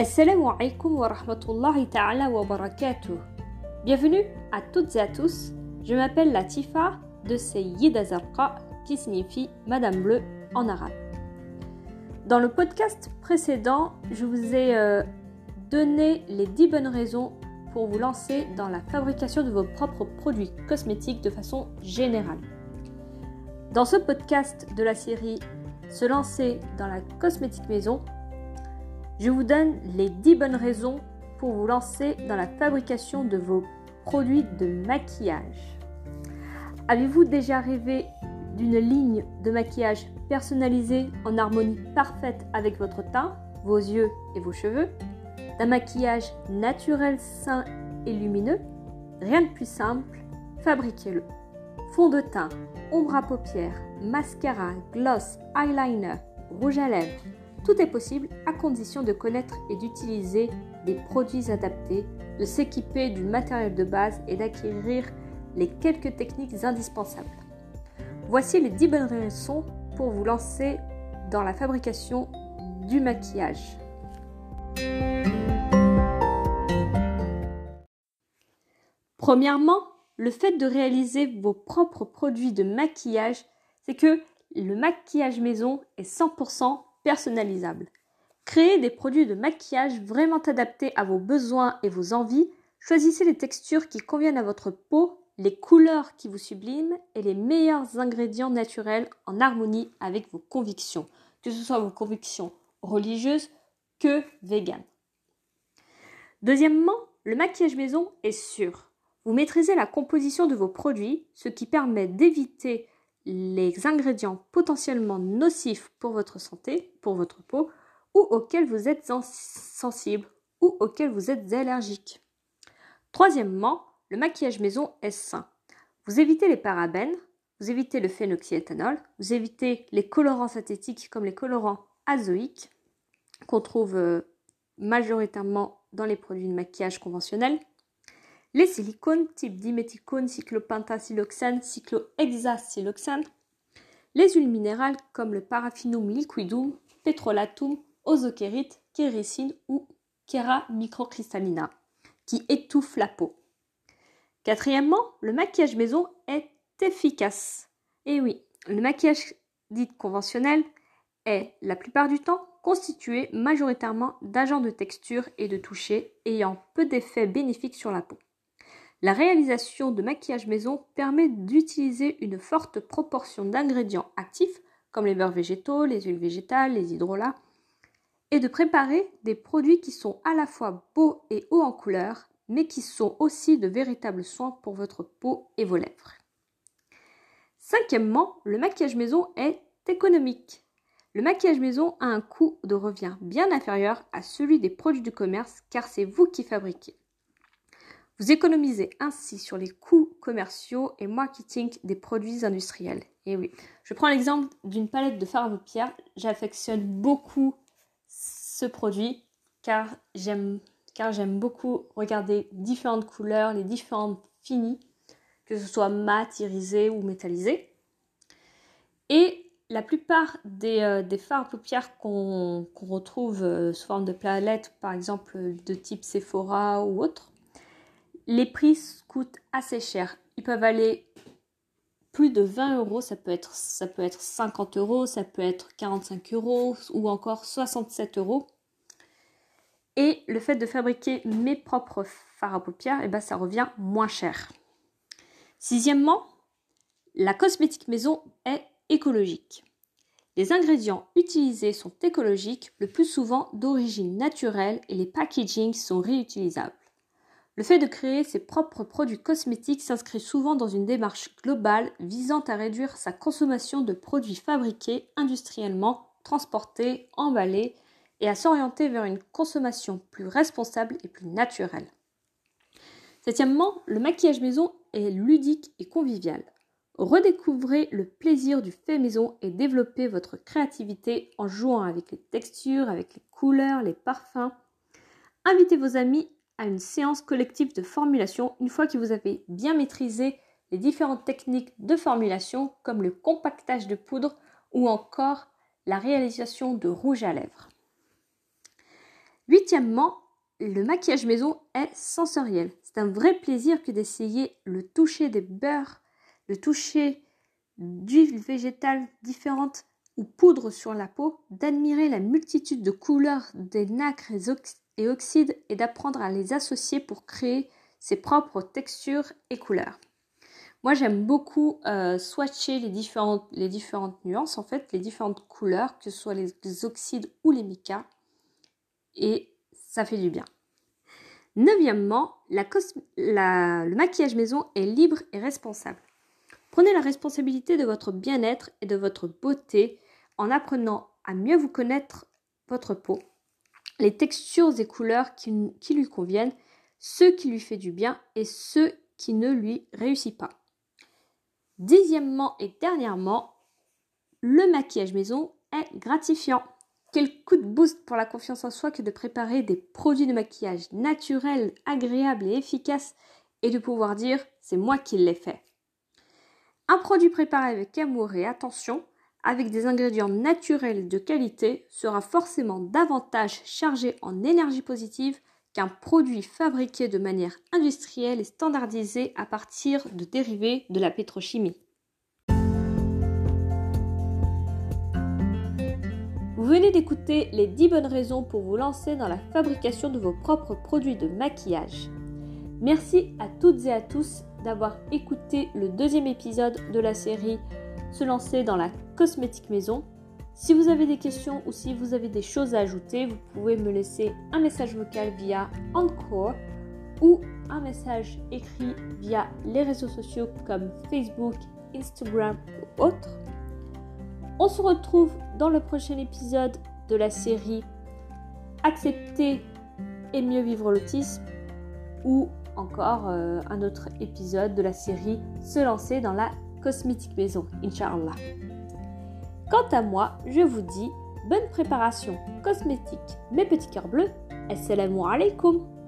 Assalamu alaikum wa rahmatullahi ta'ala wa barakatuh. Bienvenue à toutes et à tous. Je m'appelle Latifa de Sayyida Zarqa qui signifie Madame Bleue en arabe. Dans le podcast précédent, je vous ai euh, donné les 10 bonnes raisons pour vous lancer dans la fabrication de vos propres produits cosmétiques de façon générale. Dans ce podcast de la série Se lancer dans la cosmétique maison, je vous donne les 10 bonnes raisons pour vous lancer dans la fabrication de vos produits de maquillage. Avez-vous déjà rêvé d'une ligne de maquillage personnalisée en harmonie parfaite avec votre teint, vos yeux et vos cheveux? D'un maquillage naturel, sain et lumineux? Rien de plus simple, fabriquez-le. Fond de teint, ombre à paupières, mascara, gloss, eyeliner, rouge à lèvres. Tout est possible à condition de connaître et d'utiliser des produits adaptés, de s'équiper du matériel de base et d'acquérir les quelques techniques indispensables. Voici les 10 bonnes raisons pour vous lancer dans la fabrication du maquillage. Premièrement, le fait de réaliser vos propres produits de maquillage, c'est que le maquillage maison est 100% personnalisable. Créez des produits de maquillage vraiment adaptés à vos besoins et vos envies. Choisissez les textures qui conviennent à votre peau, les couleurs qui vous subliment et les meilleurs ingrédients naturels en harmonie avec vos convictions, que ce soit vos convictions religieuses que véganes. Deuxièmement, le maquillage maison est sûr. Vous maîtrisez la composition de vos produits, ce qui permet d'éviter les ingrédients potentiellement nocifs pour votre santé, pour votre peau, ou auxquels vous êtes sensible ou auxquels vous êtes allergique. Troisièmement, le maquillage maison est sain. Vous évitez les parabènes, vous évitez le phénoxyéthanol, vous évitez les colorants synthétiques comme les colorants azoïques qu'on trouve euh, majoritairement dans les produits de maquillage conventionnels. Les silicones type diméthicone, cyclopentasiloxane, cyclohexasiloxane. Les huiles minérales comme le paraffinum liquidum, petrolatum, ozokérite, kéricine ou Kera microcristallina, qui étouffe la peau. Quatrièmement, le maquillage maison est efficace. Et oui, le maquillage dit conventionnel est la plupart du temps constitué majoritairement d'agents de texture et de toucher ayant peu d'effets bénéfiques sur la peau. La réalisation de maquillage maison permet d'utiliser une forte proportion d'ingrédients actifs comme les beurres végétaux, les huiles végétales, les hydrolats, et de préparer des produits qui sont à la fois beaux et hauts en couleur, mais qui sont aussi de véritables soins pour votre peau et vos lèvres. Cinquièmement, le maquillage maison est économique. Le maquillage maison a un coût de revient bien inférieur à celui des produits du commerce car c'est vous qui fabriquez. Vous économisez ainsi sur les coûts commerciaux et marketing des produits industriels. Et oui, je prends l'exemple d'une palette de fard à paupières. J'affectionne beaucoup ce produit car j'aime car j'aime beaucoup regarder différentes couleurs, les différentes finis, que ce soit mat, irisé ou métallisé. Et la plupart des, euh, des fards à paupières qu'on retrouve euh, sous forme de palettes, par exemple de type Sephora ou autre, les prix coûtent assez cher. Ils peuvent aller plus de 20 euros, ça peut, être, ça peut être 50 euros, ça peut être 45 euros ou encore 67 euros. Et le fait de fabriquer mes propres fards à paupières, eh ben, ça revient moins cher. Sixièmement, la cosmétique maison est écologique. Les ingrédients utilisés sont écologiques, le plus souvent d'origine naturelle et les packagings sont réutilisables. Le fait de créer ses propres produits cosmétiques s'inscrit souvent dans une démarche globale visant à réduire sa consommation de produits fabriqués industriellement, transportés, emballés et à s'orienter vers une consommation plus responsable et plus naturelle. Septièmement, le maquillage maison est ludique et convivial. Redécouvrez le plaisir du fait maison et développez votre créativité en jouant avec les textures, avec les couleurs, les parfums. Invitez vos amis une séance collective de formulation une fois que vous avez bien maîtrisé les différentes techniques de formulation comme le compactage de poudre ou encore la réalisation de rouge à lèvres. Huitièmement, le maquillage maison est sensoriel. C'est un vrai plaisir que d'essayer le toucher des beurres, le toucher d'huiles végétales différentes ou poudres sur la peau, d'admirer la multitude de couleurs des nacres et oxydes et d'apprendre à les associer pour créer ses propres textures et couleurs. Moi, j'aime beaucoup euh, swatcher les différentes, nuances, en fait, les différentes couleurs, que ce soit les, oxydes ou les micas. Et ça fait du bien. Neuvièmement, le maquillage maison est libre et responsable. Prenez la responsabilité de votre bien-être et de votre beauté en apprenant à mieux vous connaître votre peau, les textures et couleurs qui, lui conviennent, ce qui lui fait du bien et ce qui ne lui réussit pas. Dixièmement et dernièrement, le maquillage maison est gratifiant. Quel coup de boost pour la confiance en soi que de préparer des produits de maquillage naturels, agréables et efficaces et de pouvoir dire c'est moi qui l'ai fait. Un produit préparé avec amour et attention, avec des ingrédients naturels de qualité, sera forcément davantage chargé en énergie positive qu'un produit fabriqué de manière industrielle et standardisée à partir de dérivés de la pétrochimie. Vous venez d'écouter les 10 bonnes raisons pour vous lancer dans la fabrication de vos propres produits de maquillage. Merci à toutes et à tous d'avoir écouté le deuxième épisode de la série Se lancer dans la cosmétique maison. Si vous avez des questions ou si vous avez des choses à ajouter, vous pouvez me laisser un message vocal via Encore ou un message écrit via les réseaux sociaux comme Facebook, Instagram ou autres. On se retrouve dans le prochain épisode de la série Accepter et mieux vivre l'autisme ou encore euh, un autre épisode de la série Se lancer dans la cosmétique maison, Inch'Allah. Quant à moi, je vous dis bonne préparation cosmétique, mes petits cœurs bleus. Assalamu alaikum!